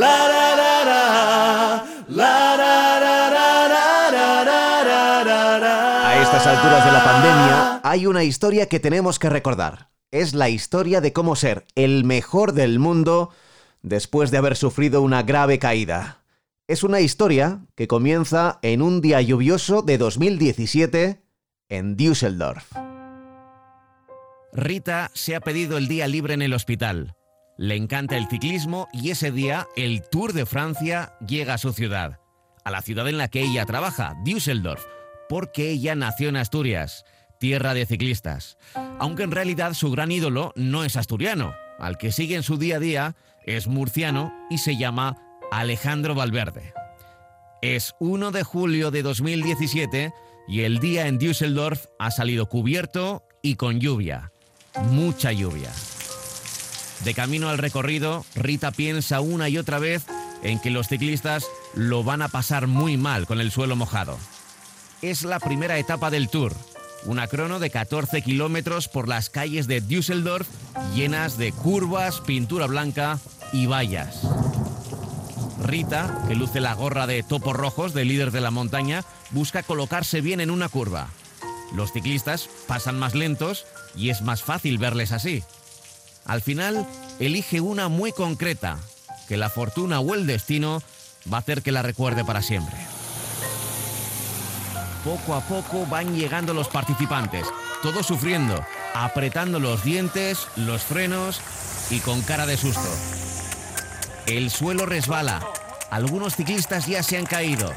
la la la la, la la la la la la la la la. A estas alturas de la pandemia hay una historia que tenemos que recordar. Es la historia de cómo ser el mejor del mundo después de haber sufrido una grave caída. Es una historia que comienza en un día lluvioso de 2017 en Düsseldorf. Rita se ha pedido el día libre en el hospital. Le encanta el ciclismo y ese día el Tour de Francia llega a su ciudad, a la ciudad en la que ella trabaja, Düsseldorf, porque ella nació en Asturias, tierra de ciclistas. Aunque en realidad su gran ídolo no es asturiano, al que sigue en su día a día es murciano y se llama Alejandro Valverde. Es 1 de julio de 2017 y el día en Düsseldorf ha salido cubierto y con lluvia. Mucha lluvia. De camino al recorrido, Rita piensa una y otra vez en que los ciclistas lo van a pasar muy mal con el suelo mojado. Es la primera etapa del Tour, una crono de 14 kilómetros por las calles de Düsseldorf llenas de curvas, pintura blanca y vallas. Rita, que luce la gorra de topos rojos de líder de la montaña, busca colocarse bien en una curva. Los ciclistas pasan más lentos y es más fácil verles así. Al final, elige una muy concreta, que la fortuna o el destino va a hacer que la recuerde para siempre. Poco a poco van llegando los participantes, todos sufriendo, apretando los dientes, los frenos y con cara de susto. El suelo resbala, algunos ciclistas ya se han caído.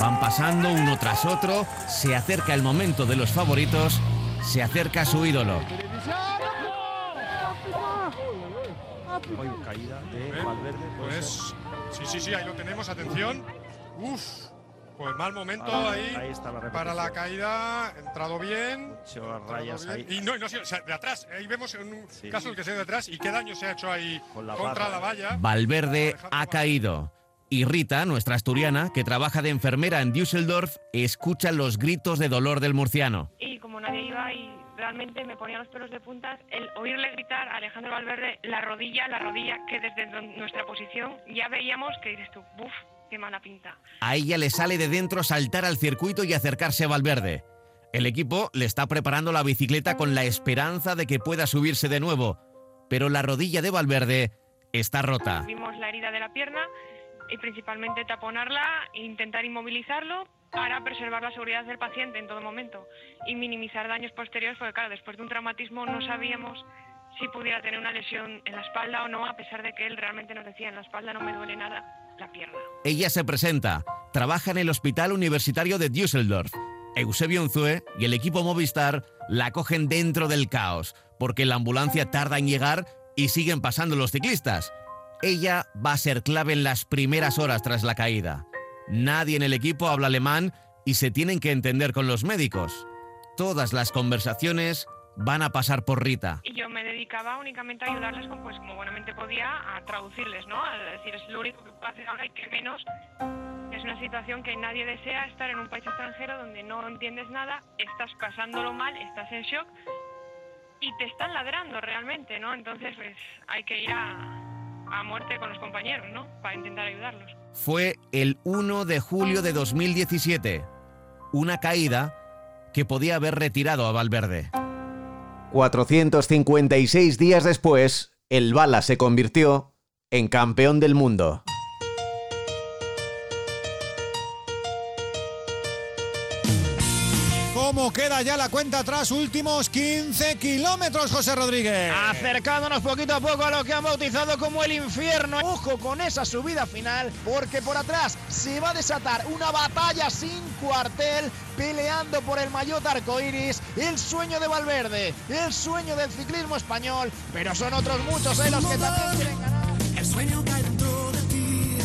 Van pasando uno tras otro, se acerca el momento de los favoritos, se acerca su ídolo. Caída de ¿Eh? Valverde. Pues sí, sí, sí, ahí lo tenemos, atención. Uf, pues mal momento Ah, ahí, ahí está la para la caída, entrado bien. Ocho rayas bien. ahí. Y no, no, sí, o sea, de atrás, ahí vemos en un Sí. caso el que se de atrás y qué daño se ha hecho ahí Con la contra barra. la valla. Valverde ha caído. Y Rita, nuestra asturiana, que trabaja de enfermera en Düsseldorf, escucha los gritos de dolor del murciano. y como nadie iba y realmente me ponía los pelos de puntas el oírle gritar a Alejandro Valverde la rodilla, la rodilla, que desde nuestra posición ya veíamos que dices tú, buf, qué mala pinta. A ella le sale de dentro saltar al circuito y acercarse a Valverde. El equipo le está preparando la bicicleta con la esperanza de que pueda subirse de nuevo, pero la rodilla de Valverde está rota. Vimos la herida de la pierna y principalmente taponarla e intentar inmovilizarlo para preservar la seguridad del paciente en todo momento y minimizar daños posteriores, porque claro, después de un traumatismo no sabíamos si pudiera tener una lesión en la espalda o no, a pesar de que él realmente nos decía en la espalda no me duele nada la pierna. Ella se presenta, trabaja en el Hospital Universitario de Düsseldorf. Eusebio Unzue y el equipo Movistar la cogen dentro del caos, porque la ambulancia tarda en llegar y siguen pasando los ciclistas. Ella va a ser clave en las primeras horas tras la caída. Nadie en el equipo habla alemán y se tienen que entender con los médicos. Todas las conversaciones van a pasar por Rita. Y yo me dedicaba únicamente a ayudarles, con, pues como buenamente podía, a traducirles, ¿no? A decir, es lo único que puedo hacer ahora y que menos. Es una situación que nadie desea, estar en un país extranjero donde no entiendes nada, estás pasándolo mal, estás en shock y te están ladrando realmente, ¿no? Entonces, pues hay que ir a, a muerte con los compañeros, ¿no? Para intentar ayudarlos. Fue el 1 de julio de 2017. Una caída que podía haber retirado a Valverde. 456 días después, el Bala se convirtió en campeón del mundo. Ya la cuenta atrás? Últimos 15 kilómetros, José Rodríguez. Acercándonos poquito a poco a lo que han bautizado como el infierno. Ojo con esa subida final, porque por atrás se va a desatar una batalla sin cuartel, peleando por el maillot arcoiris, el sueño de Valverde, el sueño del ciclismo español, pero son otros muchos eh, los que también quieren ganar. El sueño que hay dentro de ti,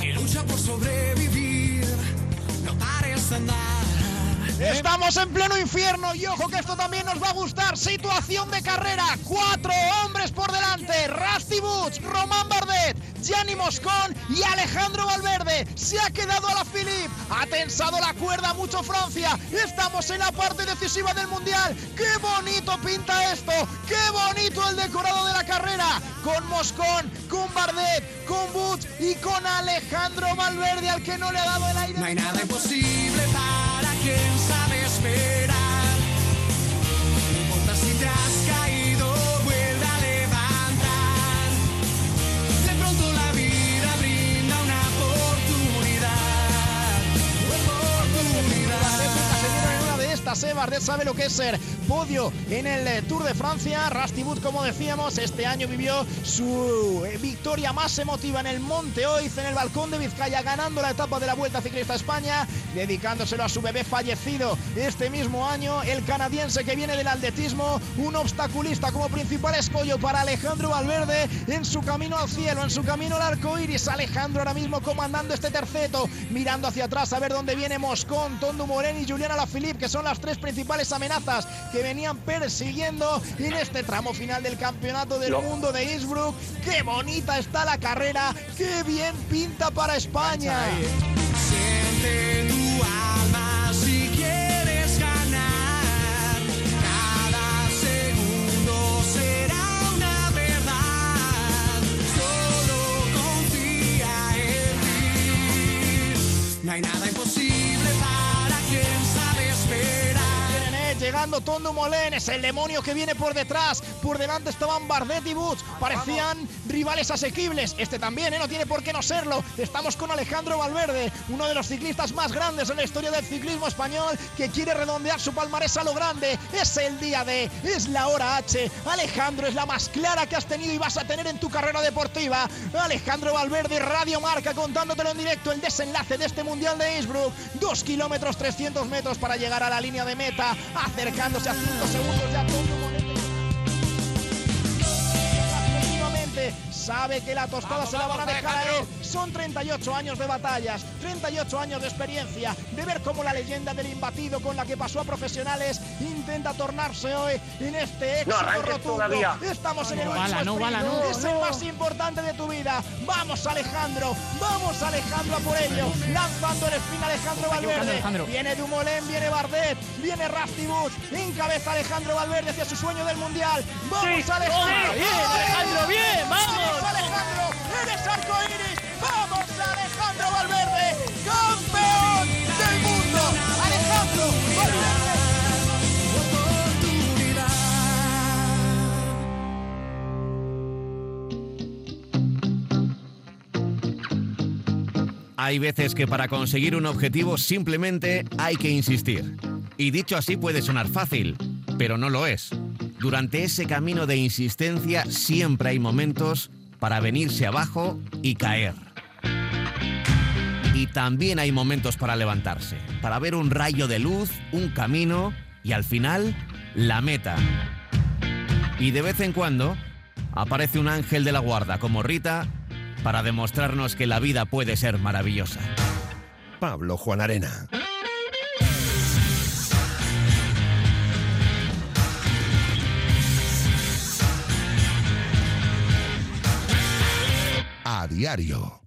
que lucha por sobrevivir, no pares de andar. Estamos en pleno infierno y ojo que esto también nos va a gustar. Situación de carrera, cuatro hombres por delante. Rusty Boots, Román Bardet, Gianni Moscón y Alejandro Valverde. Se ha quedado a la Philippe. Ha tensado la cuerda mucho Francia. Estamos en la parte decisiva del Mundial. ¡Qué bonito pinta esto! ¡Qué bonito el decorado de la carrera! Con Moscón, con Bardet, con Butch y con Alejandro Valverde al que no le ha dado el aire. No hay nada imposible para quien sabe esperar. No importa si te has caído, vuelve a levantar. De pronto la vida brinda una oportunidad. En una de estas. Bardet sabe lo que es ser podio en el eh, Tour de Francia. Wood, como decíamos, este año vivió su eh, victoria más emotiva en el Monte Oiz, en el Balcón de Vizcaya, ganando la etapa de la Vuelta Ciclista a España, dedicándoselo a su bebé fallecido este mismo año. El canadiense que viene del atletismo, un obstaculista como principal escollo para Alejandro Valverde en su camino al cielo, en su camino al arco iris. Alejandro ahora mismo comandando este terceto, mirando hacia atrás a ver dónde viene Moscón, Tondo Morén y Juliana Lafilippe, que son las tres principales amenazas que venían persiguiendo en este tramo final del campeonato del mundo de Innsbruck. ¡Qué bonita está la carrera! ¡Qué bien pinta para España! Siente tu alma si quieres ganar. Cada segundo será una verdad. Solo confía en ti. No hay nada Tondo Molén, es el demonio que viene por detrás. Por delante estaban Bardet y Butch. Parecían rivales asequibles. Este también, ¿eh? no tiene por qué no serlo. Estamos con Alejandro Valverde, uno de los ciclistas más grandes en la historia del ciclismo español, que quiere redondear su palmarés a lo grande. Es el día D, es la hora H. Alejandro es la más clara que has tenido y vas a tener en tu carrera deportiva. Alejandro Valverde, Radio Marca, contándotelo en directo el desenlace de este Mundial de Innsbruck. Dos kilómetros 300 metros para llegar a la línea de meta, acercándose a 5 segundos ya Tondo sabe que la tostada se la van a dejar a él. Son 38 años de batallas, 38 años de experiencia, de ver cómo la leyenda del imbatido con la que pasó a profesionales intenta tornarse hoy en este éxito rotundo. Estamos en el bala, no sprint. bala, no, es el más importante de tu vida. Vamos Alejandro, vamos Alejandro a por ello. Lanzando el spin Alejandro Valverde. Alejandro. Viene Dumoulin, viene Bardet, viene Booth. Encabeza Alejandro Valverde hacia su sueño del mundial. Vamos Alejandro, Hay veces que para conseguir un objetivo simplemente hay que insistir. Y dicho así puede sonar fácil, pero no lo es. Durante ese camino de insistencia siempre hay momentos para venirse abajo y caer. Y también hay momentos para levantarse, para ver un rayo de luz, un camino y al final la meta. Y de vez en cuando aparece un ángel de la guarda como Rita para demostrarnos que la vida puede ser maravillosa. Pablo Juan Arena. A diario.